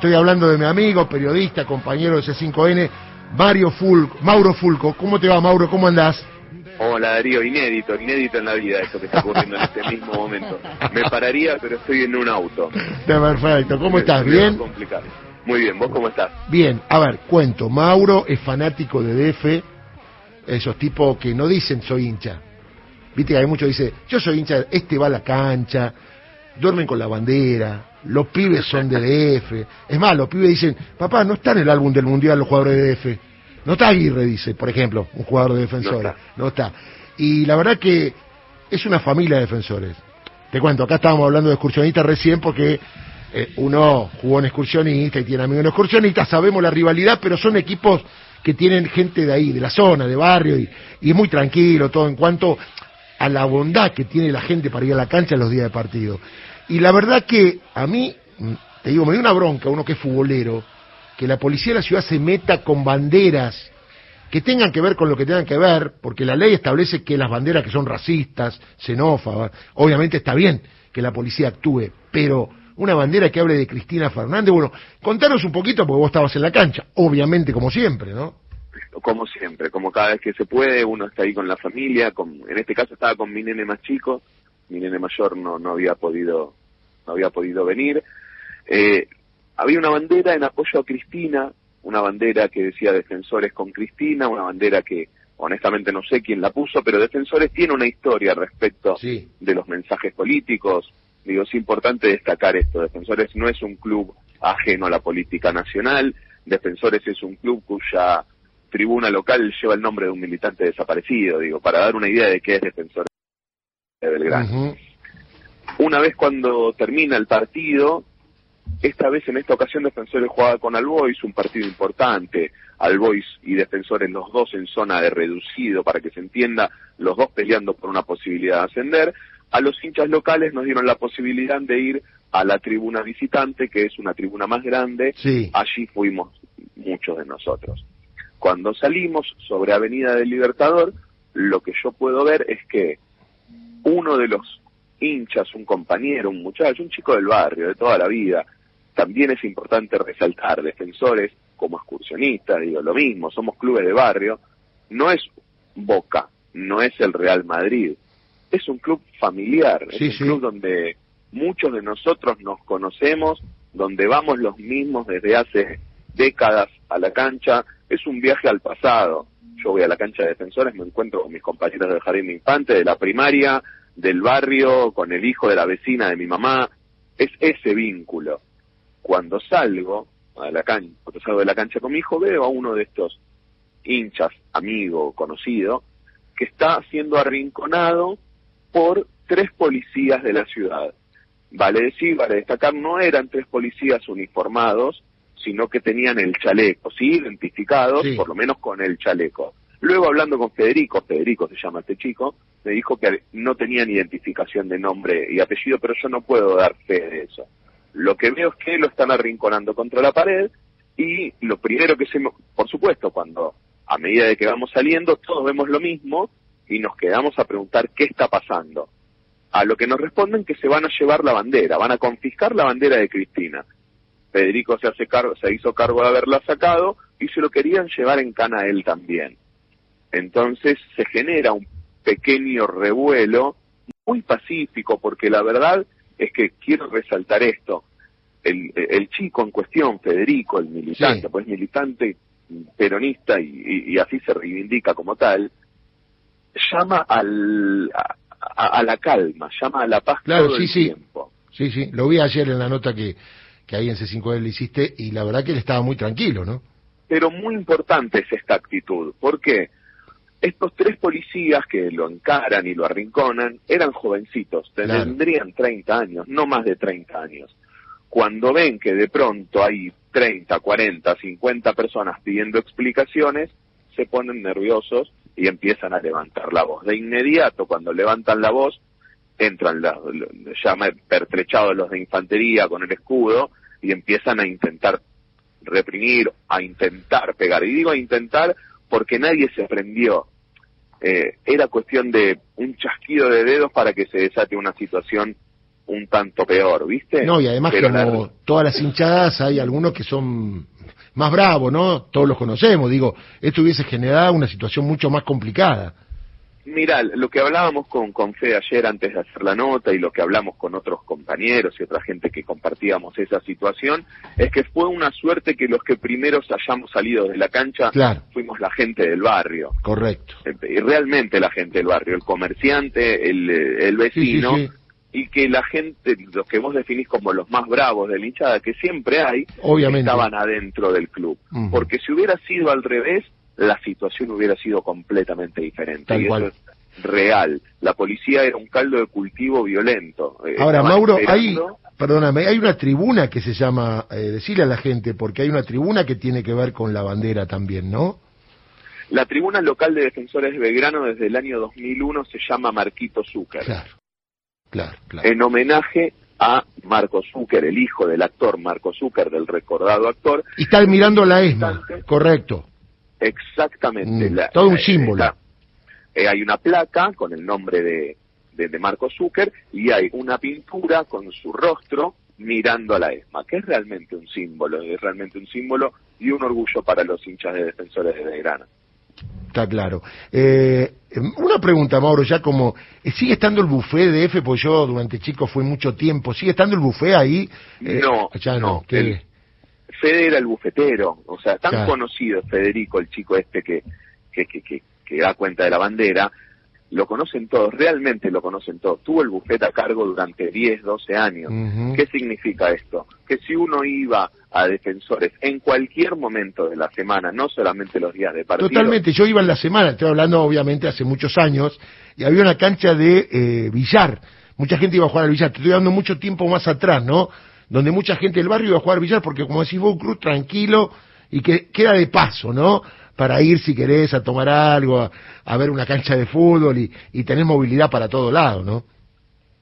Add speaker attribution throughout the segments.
Speaker 1: Estoy hablando de mi amigo, periodista, compañero de C5N, Mario Fulco, Mauro Fulco. ¿Cómo te va, Mauro? ¿Cómo andás?
Speaker 2: Hola Darío, inédito, inédito en la vida esto que está ocurriendo en este mismo momento. Me pararía, pero estoy en un auto.
Speaker 1: Está perfecto. ¿Cómo estás? ¿Bien?
Speaker 2: Muy bien, ¿vos cómo estás?
Speaker 1: Bien, a ver, cuento. Mauro es fanático de DF, esos tipos que no dicen soy hincha. Viste que hay muchos que dicen, yo soy hincha, este va a la cancha, duermen con la bandera, los pibes son de DF. Es más, los pibes dicen, papá, no está en el álbum del Mundial los jugadores de DF. No está Aguirre, dice, por ejemplo, un jugador de defensores. No está. Y la verdad que es una familia de defensores. Te cuento, acá estábamos hablando de excursionistas recién porque eh, uno jugó en excursionista y tiene amigos en excursionistas, sabemos la rivalidad, pero son equipos que tienen gente de ahí, de la zona, de barrio, y, y es muy tranquilo todo en cuanto a la bondad que tiene la gente para ir a la cancha en los días de partido. Y la verdad que a mí, mm, te digo, me dio una bronca, uno que es futbolero, que la policía de la ciudad se meta con banderas que tengan que ver con lo que tengan que ver, porque la ley establece que las banderas que son racistas, xenófobas, obviamente está bien que la policía actúe, pero una bandera que hable de Cristina Fernández, bueno, contanos un poquito porque vos estabas en la cancha, obviamente como siempre, ¿no?
Speaker 2: Como siempre, como cada vez que se puede, uno está ahí con la familia, con, en este caso estaba con mi nene más chico, mi nene mayor no, no había podido, no había podido venir. Eh, había una bandera en apoyo a Cristina, una bandera que decía Defensores con Cristina, una bandera que honestamente no sé quién la puso, pero Defensores tiene una historia respecto de los mensajes políticos. Digo, es importante destacar esto, Defensores no es un club ajeno a la política nacional, Defensores es un club cuya tribuna local lleva el nombre de un militante desaparecido, digo, para dar una idea de qué es Defensores de Belgrano. Una vez cuando termina el partido, esta vez, en esta ocasión, Defensores jugaba con Albois, un partido importante. Albois y Defensores, los dos en zona de reducido, para que se entienda, los dos peleando por una posibilidad de ascender. A los hinchas locales nos dieron la posibilidad de ir a la tribuna visitante, que es una tribuna más grande. Allí fuimos muchos de nosotros. Cuando salimos sobre Avenida del Libertador, lo que yo puedo ver es que uno de los hinchas, un compañero, un muchacho, un chico del barrio, de toda la vida, también es importante resaltar, defensores como excursionistas, digo, lo mismo, somos clubes de barrio, no es Boca, no es el Real Madrid, es un club familiar, es un club donde muchos de nosotros nos conocemos, donde vamos los mismos desde hace décadas a la cancha, es un viaje al pasado. Yo voy a la cancha de defensores, me encuentro con mis compañeros del jardín de infante, de la primaria, del barrio, con el hijo de la vecina de mi mamá, es ese vínculo cuando salgo a la cancha, cuando salgo de la cancha con mi hijo, veo a uno de estos hinchas, amigo, conocido, que está siendo arrinconado por tres policías de la ciudad. Vale decir, vale destacar, no eran tres policías uniformados, sino que tenían el chaleco, sí, identificados, por lo menos con el chaleco. Luego hablando con Federico, Federico se llama este chico, me dijo que no tenían identificación de nombre y apellido, pero yo no puedo dar fe de eso. Lo que veo es que lo están arrinconando contra la pared y lo primero que se... Por supuesto, cuando a medida de que vamos saliendo, todos vemos lo mismo y nos quedamos a preguntar qué está pasando. A lo que nos responden que se van a llevar la bandera, van a confiscar la bandera de Cristina. Federico se, hace cargo, se hizo cargo de haberla sacado y se lo querían llevar en cana a él también. Entonces se genera un pequeño revuelo muy pacífico porque la verdad es que quiero resaltar esto. El, el chico en cuestión, Federico, el militante, pues militante peronista y, así se reivindica como tal, llama al, a, la calma, llama a la paz
Speaker 1: claro,
Speaker 2: todo
Speaker 1: sí,
Speaker 2: el
Speaker 1: sí.
Speaker 2: tiempo.
Speaker 1: Sí, sí, lo vi ayer en la nota que, que ahí en C5L le hiciste y la verdad que él estaba muy tranquilo, ¿no?
Speaker 2: Pero muy importante es esta actitud. ¿Por qué? Estos tres policías que lo encaran y lo arrinconan eran jovencitos, tendrían 30 años, no más de 30 años. Cuando ven que de pronto hay 30, 40, 50 personas pidiendo explicaciones, se ponen nerviosos y empiezan a levantar la voz. De inmediato, cuando levantan la voz, entran los, ya pertrechados los de infantería con el escudo y empiezan a intentar reprimir, a intentar pegar. Y digo a intentar porque nadie se prendió. Eh, era cuestión de un chasquido de dedos para que se desate una situación un tanto peor, ¿viste?
Speaker 1: No, y además
Speaker 2: Pero
Speaker 1: como
Speaker 2: la-
Speaker 1: todas las hinchadas hay algunos que son más bravos, ¿no? Todos los conocemos, digo, esto hubiese generado una situación mucho más complicada.
Speaker 2: Mira, lo que hablábamos con, con Fede ayer antes de hacer la nota y lo que hablamos con otros compañeros y otra gente que compartíamos esa situación, es que fue una suerte que los que primeros hayamos salido de la cancha
Speaker 1: Claro.
Speaker 2: fuimos la gente del barrio.
Speaker 1: Correcto.
Speaker 2: Y realmente la gente del barrio, el comerciante, el, eh, el vecino,
Speaker 1: Sí, sí,
Speaker 2: y que la gente, los que vos definís como los más bravos de la hinchada, que siempre hay,
Speaker 1: Obviamente.
Speaker 2: estaban adentro del club. Porque si hubiera sido al revés, la situación hubiera sido completamente diferente.
Speaker 1: Tal
Speaker 2: y
Speaker 1: cual.
Speaker 2: eso es real. La policía era un caldo de cultivo violento. Eh,
Speaker 1: Ahora, Mauro, hay, perdóname, hay una tribuna que se llama, eh, decirle a la gente, porque hay una tribuna que tiene que ver con la bandera también, ¿no?
Speaker 2: La tribuna local de defensores de Belgrano desde el año 2001 se llama Marquito Zucker.
Speaker 1: Claro, claro, claro.
Speaker 2: en homenaje a Marco Zucker, el hijo del actor Marco Zucker, del recordado actor.
Speaker 1: Y está mirando la ESMA, correcto.
Speaker 2: Exactamente.
Speaker 1: Mm, todo un símbolo.
Speaker 2: eh, hay una placa con el nombre de, de, de Marco Zucker y hay una pintura con su rostro mirando a la ESMA, que es realmente un símbolo, es realmente un símbolo y un orgullo para los hinchas de defensores de Belgrano.
Speaker 1: Está claro. Eh, una pregunta, Mauro, ya como, eh, ¿sigue estando el buffet de F? Pues yo durante chico fui mucho tiempo. ¿Sigue estando el buffet ahí? Eh,
Speaker 2: No,
Speaker 1: ya no.
Speaker 2: no,
Speaker 1: ¿qué?
Speaker 2: el- Fede era el bufetero, o sea, tan
Speaker 1: Claro.
Speaker 2: conocido Federico, el chico este que, que, que, que, que da cuenta de la bandera, lo conocen todos, realmente lo conocen todos. Tuvo el bufete a cargo durante 10, 12 años. ¿Qué significa esto? Que si uno iba a defensores en cualquier momento de la semana, no solamente los días de partido,
Speaker 1: Totalmente, yo iba en la semana, estoy hablando obviamente hace muchos años, y había una cancha de eh, billar. Mucha gente iba a jugar al billar, te estoy dando mucho tiempo más atrás, ¿no? Donde mucha gente del barrio iba a jugar billar, porque como decís vos, un club tranquilo y que queda de paso, ¿no? Para ir si querés a tomar algo, a, a ver una cancha de fútbol y, y tener movilidad para todo lado, ¿no?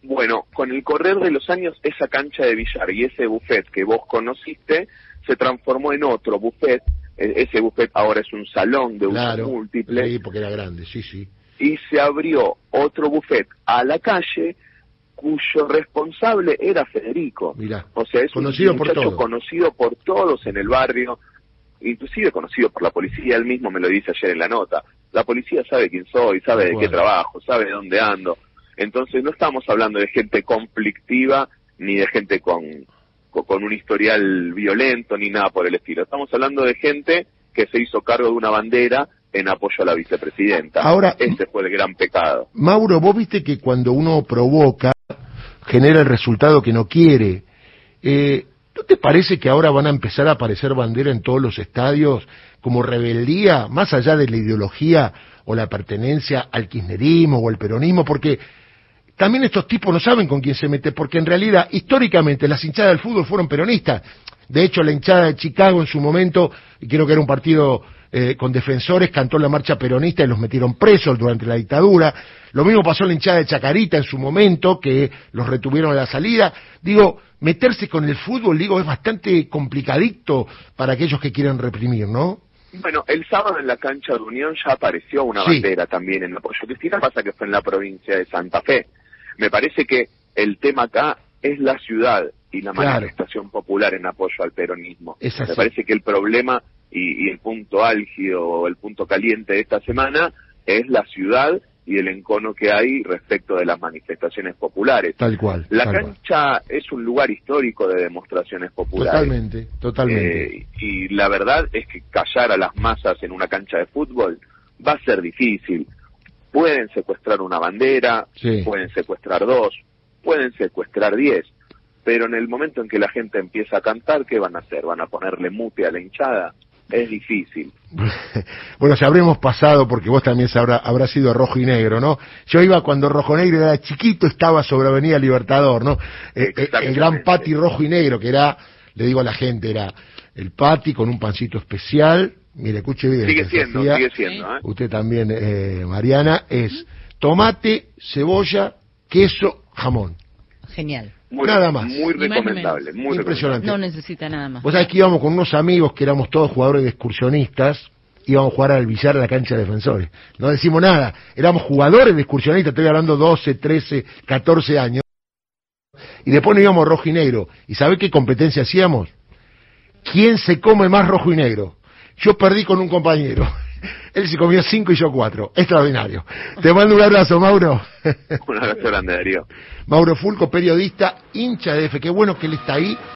Speaker 2: Bueno, con el correr de los años, esa cancha de billar y ese buffet que vos conociste se transformó en otro buffet. E- Ese buffet ahora es un salón de uso múltiple
Speaker 1: sí, porque era grande, sí, sí.
Speaker 2: y se abrió otro buffet a la calle cuyo responsable era Federico.
Speaker 1: Mirá,
Speaker 2: O sea, es
Speaker 1: conocido
Speaker 2: un
Speaker 1: por
Speaker 2: muchacho
Speaker 1: todos.
Speaker 2: conocido por todos en el barrio, inclusive conocido por la policía, él mismo me lo dice ayer en la nota. La policía sabe quién soy, sabe de qué trabajo, sabe de dónde ando. Entonces no estamos hablando de gente conflictiva ni de gente con, con, con un historial violento ni nada por el estilo. Estamos hablando de gente que se hizo cargo de una bandera en apoyo a la vicepresidenta.
Speaker 1: Ahora-
Speaker 2: Ese fue el gran pecado.
Speaker 1: Mauro, vos viste que cuando uno provoca, genera el resultado que no quiere. Eh, ¿No te parece que ahora van a empezar a aparecer banderas en todos los estadios como rebeldía, más allá de la ideología o la pertenencia al kirchnerismo o al peronismo? Porque también estos tipos no saben con quién se mete, porque en realidad, históricamente, las hinchadas del fútbol fueron peronistas. De hecho, la hinchada de Chicago en su momento, y creo que era un partido eh, con defensores, cantó la marcha peronista y los metieron presos durante la dictadura. Lo mismo pasó en la hinchada de Chacarita en su momento, que los retuvieron a la salida. Digo, meterse con el fútbol, digo, es bastante complicadito para aquellos que quieren reprimir, ¿no?
Speaker 2: Bueno, el sábado en la cancha de Unión ya apareció una
Speaker 1: Sí.
Speaker 2: bandera también en apoyo. Cristina pasa que fue en la provincia de Santa Fe. Me parece que el tema acá es la ciudad y la
Speaker 1: Claro.
Speaker 2: manifestación popular en apoyo al peronismo. Me parece que el problema y, y el punto álgido o el punto caliente de esta semana es la ciudad y el encono que hay respecto de las manifestaciones populares.
Speaker 1: Tal cual.
Speaker 2: La
Speaker 1: tal cual.
Speaker 2: cancha es un lugar histórico de demostraciones populares.
Speaker 1: Totalmente, totalmente.
Speaker 2: Eh, y la verdad es que callar a las masas en una cancha de fútbol va a ser difícil. Pueden secuestrar una bandera,
Speaker 1: Sí.
Speaker 2: pueden secuestrar dos, pueden secuestrar diez, pero en el momento en que la gente empieza a cantar, ¿qué van a hacer? ¿Van a ponerle mute a la hinchada? Es difícil.
Speaker 1: bueno, si habremos pasado, porque vos también sabrá, habrá sido rojo y negro, ¿no? Yo iba cuando rojo negro era chiquito, estaba sobre Avenida Libertador, ¿no? Eh, eh, el gran pati rojo y negro, que era, le digo a la gente, era el pati con un pancito especial. Mire, escuche bien.
Speaker 2: Sigue siendo,
Speaker 1: Sofía,
Speaker 2: sigue siendo. ¿eh?
Speaker 1: Usted también, eh, Mariana, es tomate, cebolla, queso, jamón.
Speaker 3: Genial.
Speaker 2: Muy,
Speaker 1: Nada más.
Speaker 2: Muy recomendable. Muy
Speaker 1: Impresionante.
Speaker 3: No necesita nada más.
Speaker 1: Vos sabés que íbamos con unos amigos que éramos todos jugadores de excursionistas, íbamos a jugar al billar a la cancha de defensores. No decimos nada, éramos jugadores de excursionistas, estoy hablando 12, 13, 14 años. Y después nos íbamos rojo y negro. ¿Y sabe qué competencia hacíamos? ¿Quién se come más rojo y negro? Yo perdí con un compañero. Él se comió cinco y yo cuatro. Extraordinario. Te mando un abrazo, Mauro.
Speaker 2: Un abrazo grande, Darío.
Speaker 1: Mauro Fulco, periodista, hincha de F. Qué bueno que él está ahí